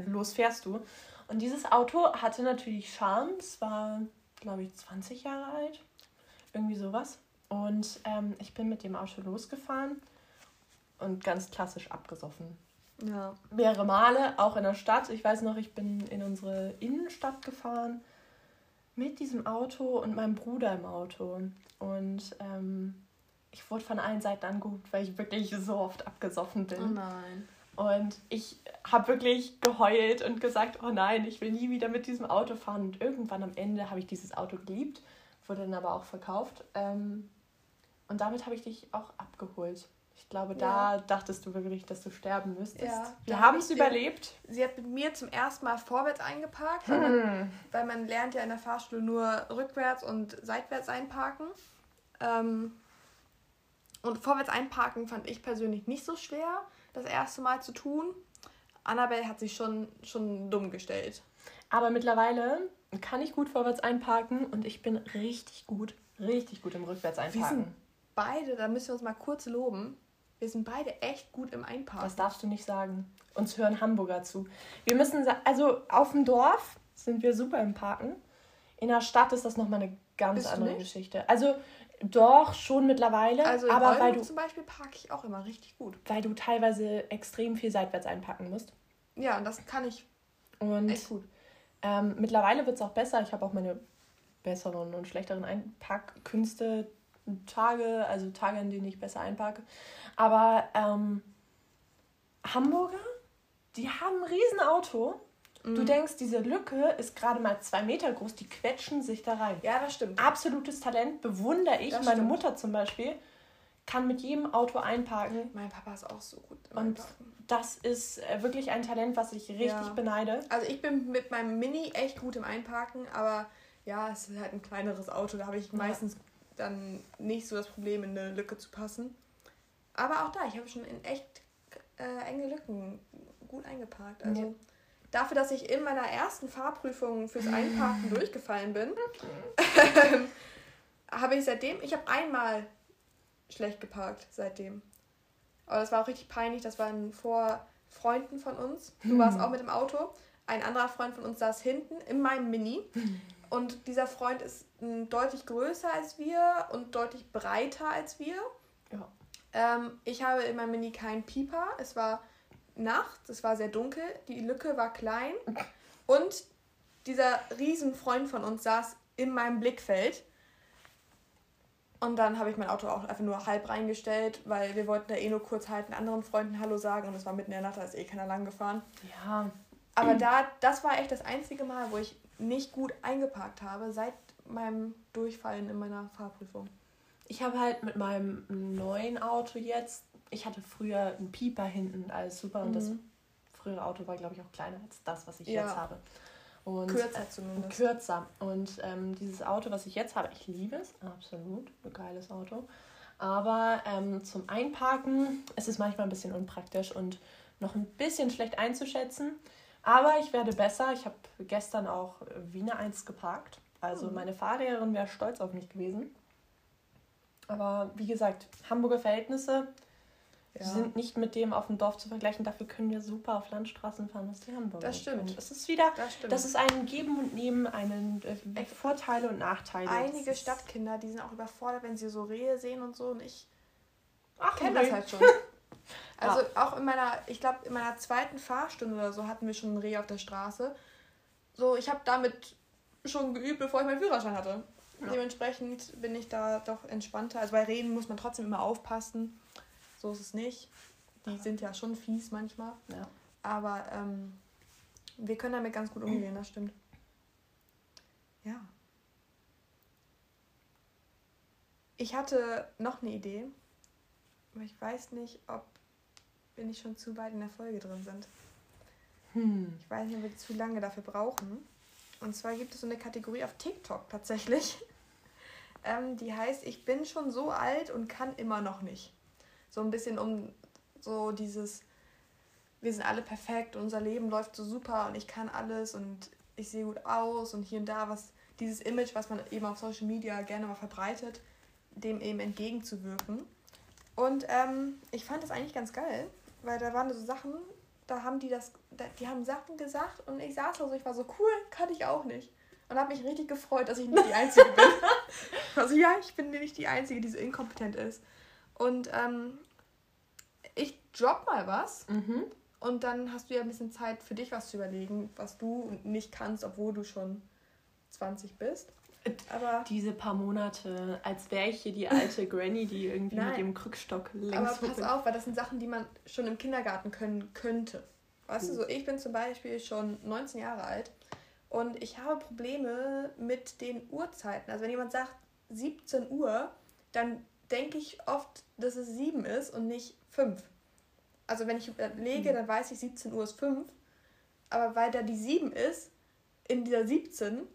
los fährst du. Und dieses Auto hatte natürlich Charme. Es war, glaube ich, 20 Jahre alt. Irgendwie sowas. Und ähm, ich bin mit dem Auto losgefahren und ganz klassisch abgesoffen. Ja. Mehrere Male, auch in der Stadt. Ich weiß noch, ich bin in unsere Innenstadt gefahren mit diesem Auto und meinem Bruder im Auto. Und ähm, ich wurde von allen Seiten angeguckt, weil ich wirklich so oft abgesoffen bin. Oh nein. Und ich habe wirklich geheult und gesagt, oh nein, ich will nie wieder mit diesem Auto fahren. Und irgendwann am Ende habe ich dieses Auto geliebt, wurde dann aber auch verkauft. Ähm, und damit habe ich dich auch abgeholt. Ich glaube, da Ja. dachtest du wirklich, dass du sterben müsstest. Ja, Wir haben hab es überlebt. Sie hat mit mir zum ersten Mal vorwärts eingeparkt, weil man, weil man lernt ja in der Fahrschule nur rückwärts und seitwärts einparken. Ähm, und vorwärts einparken fand ich persönlich nicht so schwer, das erste Mal zu tun. Annabelle hat sich schon, schon dumm gestellt. Aber mittlerweile kann ich gut vorwärts einparken und ich bin richtig gut, richtig gut im Rückwärts Wir einparken. sind beide, da müssen wir uns mal kurz loben, wir sind beide echt gut im Einparken. Das darfst du nicht sagen. Uns hören Hamburger zu. Wir müssen, also auf dem Dorf sind wir super im Parken. In der Stadt ist das nochmal eine ganz Bist andere? Geschichte. Also doch, schon mittlerweile. Also in aber weil Oldenburg du, zum Beispiel parke ich auch immer richtig gut. weil du teilweise extrem viel seitwärts einpacken musst. Ja, und das kann ich Und echt gut. ähm, mittlerweile wird es auch besser. Ich habe auch meine besseren und schlechteren Einpackkünste, Tage, also Tage, an denen ich besser einparke. Aber ähm, Hamburger, die haben ein Riesenauto. Mhm. Du denkst, diese Lücke ist gerade mal zwei Meter groß, die quetschen sich da rein. Ja, das stimmt. Absolutes Talent, bewundere ich. Das Meine stimmt. Mutter zum Beispiel kann mit jedem Auto einparken. Mein Papa ist auch so gut im Und Einparken. das ist äh, wirklich ein Talent, was ich richtig Ja. beneide. Also ich bin mit meinem Mini echt gut im Einparken, aber ja, es ist halt ein kleineres Auto. Da habe ich meistens dann nicht so das Problem, in eine Lücke zu passen. Aber auch da, ich habe schon in echt äh, enge Lücken gut eingeparkt. Also Ja. Dafür, dass ich in meiner ersten Fahrprüfung fürs Einparken durchgefallen bin, habe ich seitdem, ich habe einmal schlecht geparkt seitdem. Aber das war auch richtig peinlich. Das waren vor Freunden von uns. Du warst auch mit dem Auto. Ein anderer Freund von uns saß hinten in meinem Mini. Und dieser Freund ist m, deutlich größer als wir und deutlich breiter als wir. Ja. Ähm, ich habe in meinem Mini keinen Pieper. Es war Nacht, es war sehr dunkel, die Lücke war klein. Und dieser Riesenfreund von uns saß in meinem Blickfeld. Und dann habe ich mein Auto auch einfach nur halb reingestellt, weil wir wollten da eh nur kurz halt anderen Freunden Hallo sagen und es war mitten in der Nacht, da ist eh keiner lang gefahren. Ja, Aber da, das war echt das einzige Mal, wo ich nicht gut eingeparkt habe, seit meinem Durchfallen in meiner Fahrprüfung. Ich habe halt mit meinem neuen Auto jetzt, ich hatte früher einen Pieper hinten, alles super. Und das frühere Auto war, glaube ich, auch kleiner als das, was ich Ja. jetzt habe. Und, Kürzer äh, zumindest. Kürzer. Und ähm, dieses Auto, was ich jetzt habe, ich liebe es, absolut, ein geiles Auto. Aber ähm, zum Einparken ist es manchmal ein bisschen unpraktisch und noch ein bisschen schlecht einzuschätzen. Aber ich werde besser. Ich habe gestern auch Wiener 1 geparkt. Also Hm. meine Fahrlehrerin wäre stolz auf mich gewesen. Aber wie gesagt, Hamburger Verhältnisse Ja. sind nicht mit dem auf dem Dorf zu vergleichen. Dafür können wir super auf Landstraßen fahren, was die Hamburger Das stimmt. Das ist wieder, Das stimmt. das ist ein Geben und Nehmen, einen äh? Vorteile und Nachteile. Einige Stadtkinder, die sind auch überfordert, wenn sie so Rehe sehen und so. Und ich kenne das halt schon. Also auch in meiner, ich glaube, in meiner zweiten Fahrstunde oder so hatten wir schon ein Reh auf der Straße. So, ich habe damit schon geübt, bevor ich meinen Führerschein hatte. Ja. Dementsprechend bin ich da doch entspannter. Also bei Rehen muss man trotzdem immer aufpassen. So ist es nicht. Die sind ja schon fies manchmal. Ja. Aber ähm, wir können damit ganz gut umgehen, das stimmt. Ja. Ich hatte noch eine Idee, aber ich weiß nicht, ob wir nicht schon zu weit in der Folge drin sind. Hm. Ich weiß nicht, ob wir zu lange dafür brauchen. Und zwar gibt es so eine Kategorie auf TikTok tatsächlich. ähm, die heißt, ich bin schon so alt und kann immer noch nicht. So ein bisschen um so dieses, wir sind alle perfekt, unser Leben läuft so super und ich kann alles und ich sehe gut aus und hier und da was, dieses Image, was man eben auf Social Media gerne mal verbreitet, dem eben entgegenzuwirken. Und ähm, ich fand das eigentlich ganz geil, weil da waren so Sachen, da haben die das, die haben Sachen gesagt und ich saß da so, ich war so cool, kann ich auch nicht. Und habe mich richtig gefreut, dass ich nicht die Einzige bin. also ja, ich bin nicht die Einzige, die so inkompetent ist. Und ähm, ich drop mal was mhm. und dann hast du ja ein bisschen Zeit für dich was zu überlegen, was du nicht kannst, obwohl du schon 20 bist. Aber diese paar Monate, als wäre ich hier die alte Granny, die irgendwie nein, mit dem Krückstock längs Aber pass huppelt. auf, weil das sind Sachen, die man schon im Kindergarten können könnte. Weißt du, so ich bin zum Beispiel schon 19 Jahre alt und ich habe Probleme mit den Uhrzeiten. Also wenn jemand sagt 17 Uhr, dann denke ich oft, dass es 7 ist und nicht 5. Also wenn ich lege, hm. dann weiß ich, 17 Uhr ist 5. Aber weil da die 7 ist, in dieser 17,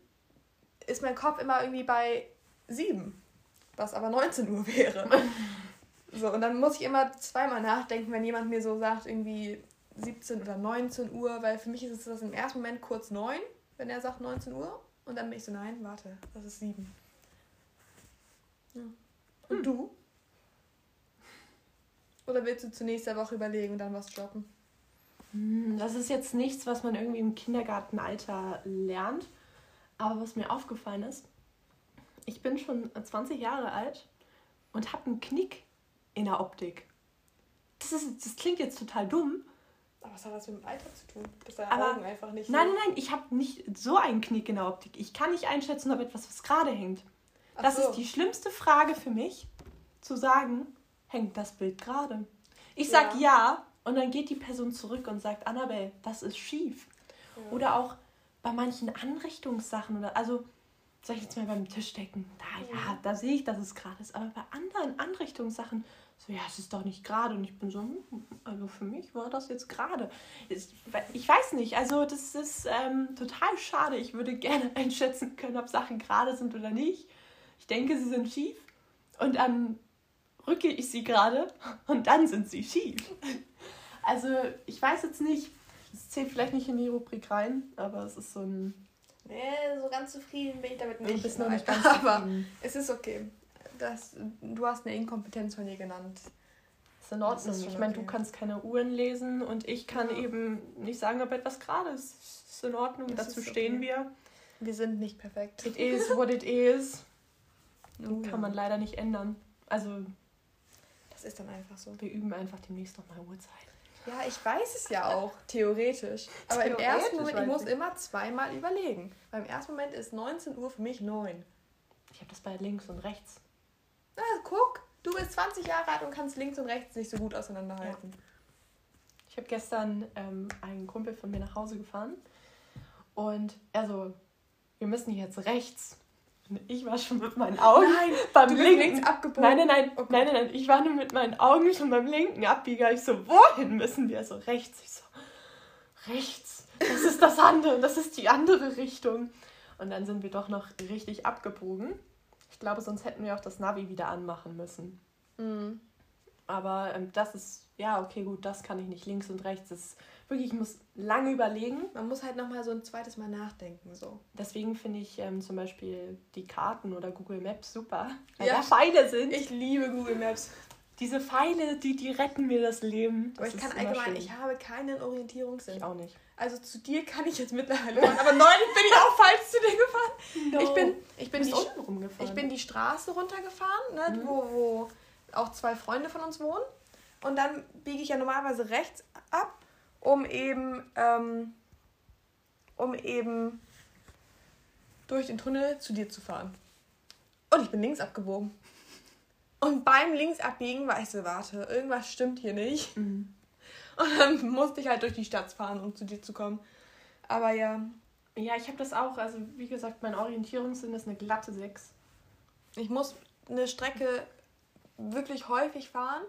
ist mein Kopf immer irgendwie bei 7, was aber 19 Uhr wäre. so, und dann muss ich immer zweimal nachdenken, wenn jemand mir so sagt, irgendwie 17 oder 19 Uhr, weil für mich ist es das im ersten Moment kurz 9, wenn er sagt 19 Uhr. Und dann bin ich so, nein, warte, das ist 7. Ja. Und hm. du? Oder willst du zunächst der Woche überlegen und dann was droppen? Hm, das ist jetzt nichts, was man irgendwie im Kindergartenalter lernt. Aber was mir aufgefallen ist, ich bin schon 20 Jahre alt und habe einen Knick in der Optik. Das, ist, das klingt jetzt total dumm. Aber was hat das mit dem Alter zu tun? Dass deine aber, Augen einfach nicht. Nein, nein, nein, ich habe nicht so einen Knick in der Optik. Ich kann nicht einschätzen, ob etwas, was gerade hängt. Ach das so. ist die schlimmste Frage für mich, zu sagen, hängt das Bild gerade? Ich ja. sag ja und dann geht die Person zurück und sagt, Annabelle, das ist schief. Ja. Oder auch, bei manchen Anrichtungssachen oder also sag ich jetzt mal beim Tischdecken, da ja, da sehe ich, dass es gerade ist, aber bei anderen Anrichtungssachen so ja, es ist doch nicht gerade und ich bin so hm, also für mich war das jetzt gerade. Ich weiß nicht, also das ist ähm, total schade. Ich würde gerne einschätzen können, ob Sachen gerade sind oder nicht. Ich denke, sie sind schief und dann rücke ich sie gerade und dann sind sie schief. Also ich weiß jetzt nicht, es zählt vielleicht nicht in die Rubrik rein, aber es ist so ein. Nee, so ganz zufrieden bin ich damit nicht. Du bist noch nicht ganz zufrieden. Aber es ist okay. Das, du hast eine Inkompetenz von dir genannt. Ist in Ordnung. Ist ich meine, okay. du kannst keine Uhren lesen und ich kann ja. eben nicht sagen, ob etwas gerade ist. Ist in Ordnung. Das Dazu okay. stehen wir. Wir sind nicht perfekt. It is what it is. Oh, kann man leider nicht ändern. Also. Das ist dann einfach so. Wir üben einfach demnächst nochmal Uhrzeit. Ja, ich weiß es ja auch, theoretisch. Aber theoretisch im ersten Moment, ich muss immer zweimal überlegen. Beim ersten Moment ist 19 Uhr für mich 9. Ich habe das bei links und rechts. Na, guck, du bist 20 Jahre alt und kannst links und rechts nicht so gut auseinanderhalten. Ja. Ich habe gestern ähm, einen Kumpel von mir nach Hause gefahren und er so, wir müssen jetzt rechts. Ich war schon mit meinen Augen nein, beim du linken. Links abgebogen. Nein, nein, nein, okay. nein, nein, nein. Ich war nur mit meinen Augen schon beim linken Abbieger. Ich so, wohin müssen wir? So rechts. Ich so, rechts. Das ist das andere. Das ist die andere Richtung. Und dann sind wir doch noch richtig abgebogen. Ich glaube, sonst hätten wir auch das Navi wieder anmachen müssen. Mhm. Aber ähm, das ist, ja, okay, gut, das kann ich nicht. Links und rechts ist wirklich, ich muss lange überlegen. Man muss halt nochmal so ein zweites Mal nachdenken. So. Deswegen finde ich ähm, zum Beispiel die Karten oder Google Maps super. Weil ja, da Pfeile sind. Ich liebe Google Maps. Diese Pfeile, die, die retten mir das Leben. Das aber ich kann allgemein, schön. ich habe keinen Orientierungssinn. Ich auch nicht. Also zu dir kann ich jetzt mittlerweile fahren, aber neulich bin ich auch falsch zu dir gefahren. No. Ich bin, ich bin, die, ich bin die Straße runtergefahren, ne, mhm. wo, wo auch zwei Freunde von uns wohnen. Und dann biege ich ja normalerweise rechts ab um eben, ähm, um eben durch den Tunnel zu dir zu fahren. Und ich bin links abgebogen. Und beim Linksabbiegen war ich so, warte, irgendwas stimmt hier nicht. Mhm. Und dann musste ich halt durch die Stadt fahren, um zu dir zu kommen. Aber ja. Ja, ich habe das auch. Also, wie gesagt, mein Orientierungssinn ist eine glatte 6. Ich muss eine Strecke wirklich häufig fahren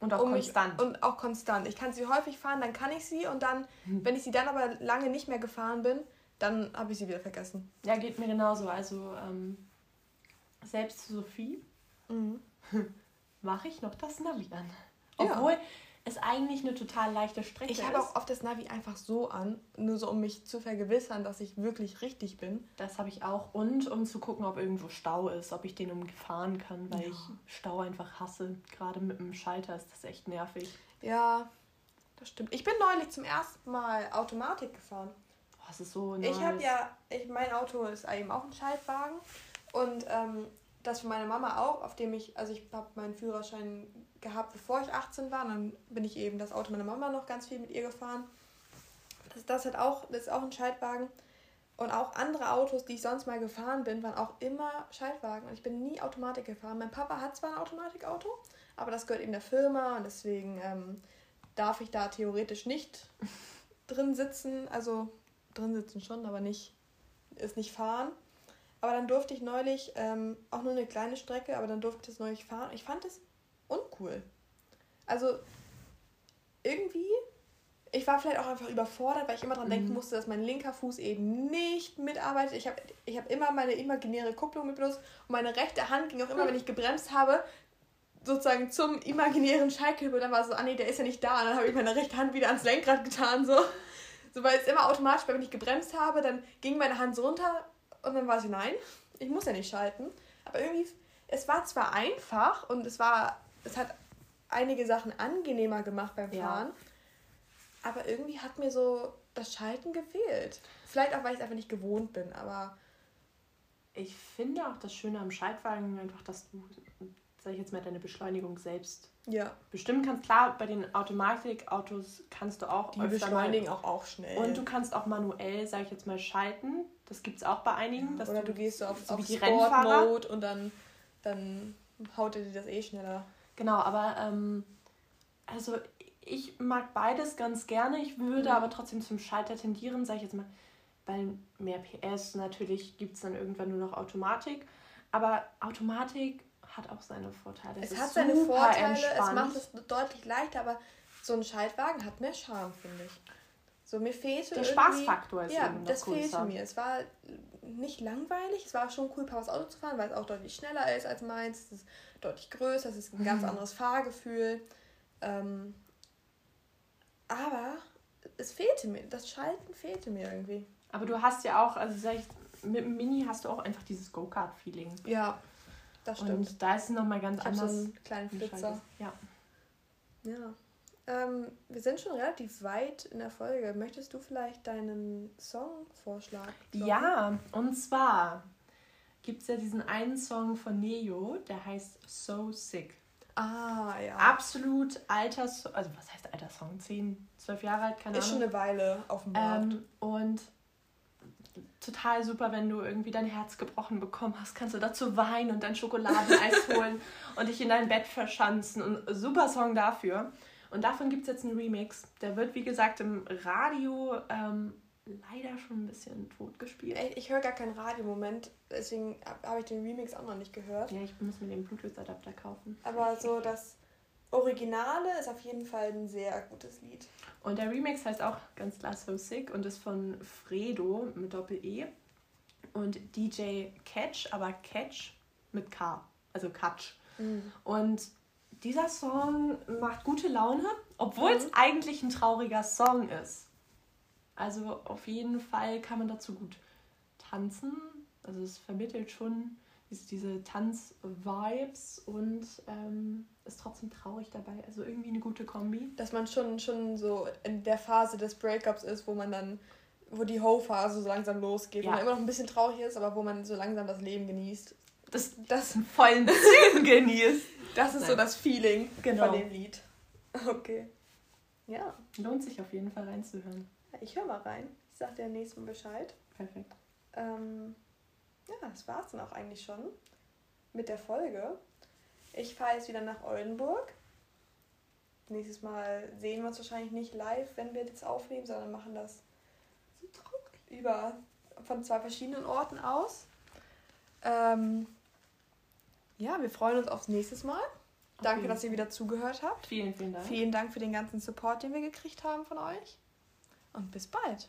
und auch um konstant. Mich, und auch konstant. Ich kann sie häufig fahren, dann kann ich sie und dann, hm. wenn ich sie dann aber lange nicht mehr gefahren bin, dann habe ich sie wieder vergessen. Ja, geht mir genauso. Also ähm, selbst Sophie mhm. mache ich noch das Navi an. Obwohl ja. Es eigentlich eine total leichte Strecke ist. Ich habe auch oft das Navi einfach so an, nur so um mich zu vergewissern, dass ich wirklich richtig bin. Das habe ich auch. Und um zu gucken, ob irgendwo Stau ist, ob ich den umfahren kann, weil ja. ich Stau einfach hasse. Gerade mit dem Schalter ist das echt nervig. Ja, das stimmt. Ich bin neulich zum ersten Mal Automatik gefahren. Oh, das ist so nice. Ich habe ja, ich, mein Auto ist eben auch ein Schaltwagen. Und ähm, das für meine Mama auch, auf dem ich, also ich habe meinen Führerschein gehabt, bevor ich 18 war. Und dann bin ich eben das Auto meiner Mama noch ganz viel mit ihr gefahren. Das, das, hat auch, das ist auch ein Schaltwagen. Und auch andere Autos, die ich sonst mal gefahren bin, waren auch immer Schaltwagen. Und ich bin nie Automatik gefahren. Mein Papa hat zwar ein Automatikauto, aber das gehört eben der Firma und deswegen ähm, darf ich da theoretisch nicht drin sitzen. Also drin sitzen schon, aber nicht, ist nicht fahren. Aber dann durfte ich neulich, ähm, auch nur eine kleine Strecke, aber dann durfte ich das neulich fahren. Ich fand es uncool. Also irgendwie, ich war vielleicht auch einfach überfordert, weil ich immer daran mhm. denken musste, dass mein linker Fuß eben nicht mitarbeitet. Ich habe ich hab immer meine imaginäre Kupplung mit benutzt und meine rechte Hand ging auch immer, wenn ich gebremst habe, sozusagen zum imaginären Schalthebel. Dann war so, ah nee, der ist ja nicht da. Und dann habe ich meine rechte Hand wieder ans Lenkrad getan, so. So, weil es immer automatisch, wenn ich gebremst habe, dann ging meine Hand so runter und dann war sie, nein, ich muss ja nicht schalten. Aber irgendwie, es war zwar einfach und es war, es hat einige Sachen angenehmer gemacht beim Fahren, ja. aber irgendwie hat mir so das Schalten gefehlt. Vielleicht auch, weil ich es einfach nicht gewohnt bin, aber. Ich finde auch das Schöne am Schaltwagen einfach, dass du, sag ich jetzt mal, deine Beschleunigung selbst ja. bestimmen kannst. Klar, bei den Automatikautos kannst du auch. Die beschleunigen auch, auch schnell. Und du kannst auch manuell, sag ich jetzt mal, schalten. Das gibt es auch bei einigen. Oder du, du gehst so auf, so auf die Sport-Mode und dann, dann haut dir das eh schneller. Genau, aber ähm, also ich mag beides ganz gerne. Ich würde mhm. aber trotzdem zum Schalter tendieren, sage ich jetzt mal, weil mehr PS natürlich gibt es dann irgendwann nur noch Automatik. Aber Automatik hat auch seine Vorteile. Es, es hat seine Vorteile, entspannt. es macht es deutlich leichter, aber so ein Schaltwagen hat mehr Charme, finde ich. So, mir fehlte Der Spaßfaktor ist Ja, das fehlte mir. Es war nicht langweilig, es war schon cool, Papas Auto zu fahren, weil es auch deutlich schneller ist als meins. Es ist deutlich größer, es ist ein ganz anderes Fahrgefühl. Ähm, aber es fehlte mir, das Schalten fehlte mir irgendwie. Aber du hast ja auch, also sag ich, mit dem Mini hast du auch einfach dieses Go-Kart-Feeling. Ja, das stimmt. Und da ist es nochmal ganz ich anders. So einen kleinen Flitzer. Ja. Ja. Ähm, wir sind schon relativ weit in der Folge. Möchtest du vielleicht deinen Songvorschlag? Droppen? Ja, und zwar gibt es ja diesen einen Song von Neo, der heißt So Sick. Ah, ja. Absolut alter Song, also was heißt alter Song? 10, 12 Jahre alt, keine Ist Ahnung. Ist schon eine Weile auf dem Markt. Ähm, und total super, wenn du irgendwie dein Herz gebrochen bekommen hast, kannst du dazu weinen und dein Schokoladeneis holen und dich in dein Bett verschanzen. Und super Song dafür. Und davon gibt es jetzt einen Remix. Der wird, wie gesagt, im Radio ähm, leider schon ein bisschen tot gespielt. Ich höre gar kein Radio im Moment, deswegen habe ich den Remix auch noch nicht gehört. Ja, ich muss mir den Bluetooth-Adapter kaufen. Aber so das Originale ist auf jeden Fall ein sehr gutes Lied. Und der Remix heißt auch ganz klar So Sick und ist von Fredo mit Doppel-E und DJ Catch, aber Catch mit K, also Catch. Mhm. Und dieser Song macht gute Laune, obwohl mhm. es eigentlich ein trauriger Song ist. Also auf jeden Fall kann man dazu gut tanzen. Also es vermittelt schon diese Tanz-Vibes und ähm, ist trotzdem traurig dabei. Also irgendwie eine gute Kombi. Dass man schon, schon so in der Phase des Breakups ist, wo man dann, wo die Ho-Phase so langsam losgeht, ja. wo man immer noch ein bisschen traurig ist, aber wo man so langsam das Leben genießt. Das, das in vollen Zügen genießt. Das ist Nein. so das Feeling genau. von dem Lied. Okay. Ja. Lohnt sich auf jeden Fall reinzuhören. Ich höre mal rein. Ich sag dir nächsten Bescheid. Perfekt. Ähm, ja, das war's dann auch eigentlich schon mit der Folge. Ich fahre jetzt wieder nach Oldenburg. Nächstes Mal sehen wir uns wahrscheinlich nicht live, wenn wir das aufnehmen, sondern machen das über von zwei verschiedenen Orten aus. Ähm, ja, wir freuen uns aufs nächste Mal. Danke, dass ihr wieder zugehört habt. Vielen, vielen Dank. Vielen Dank für den ganzen Support, den wir gekriegt haben von euch. Und bis bald.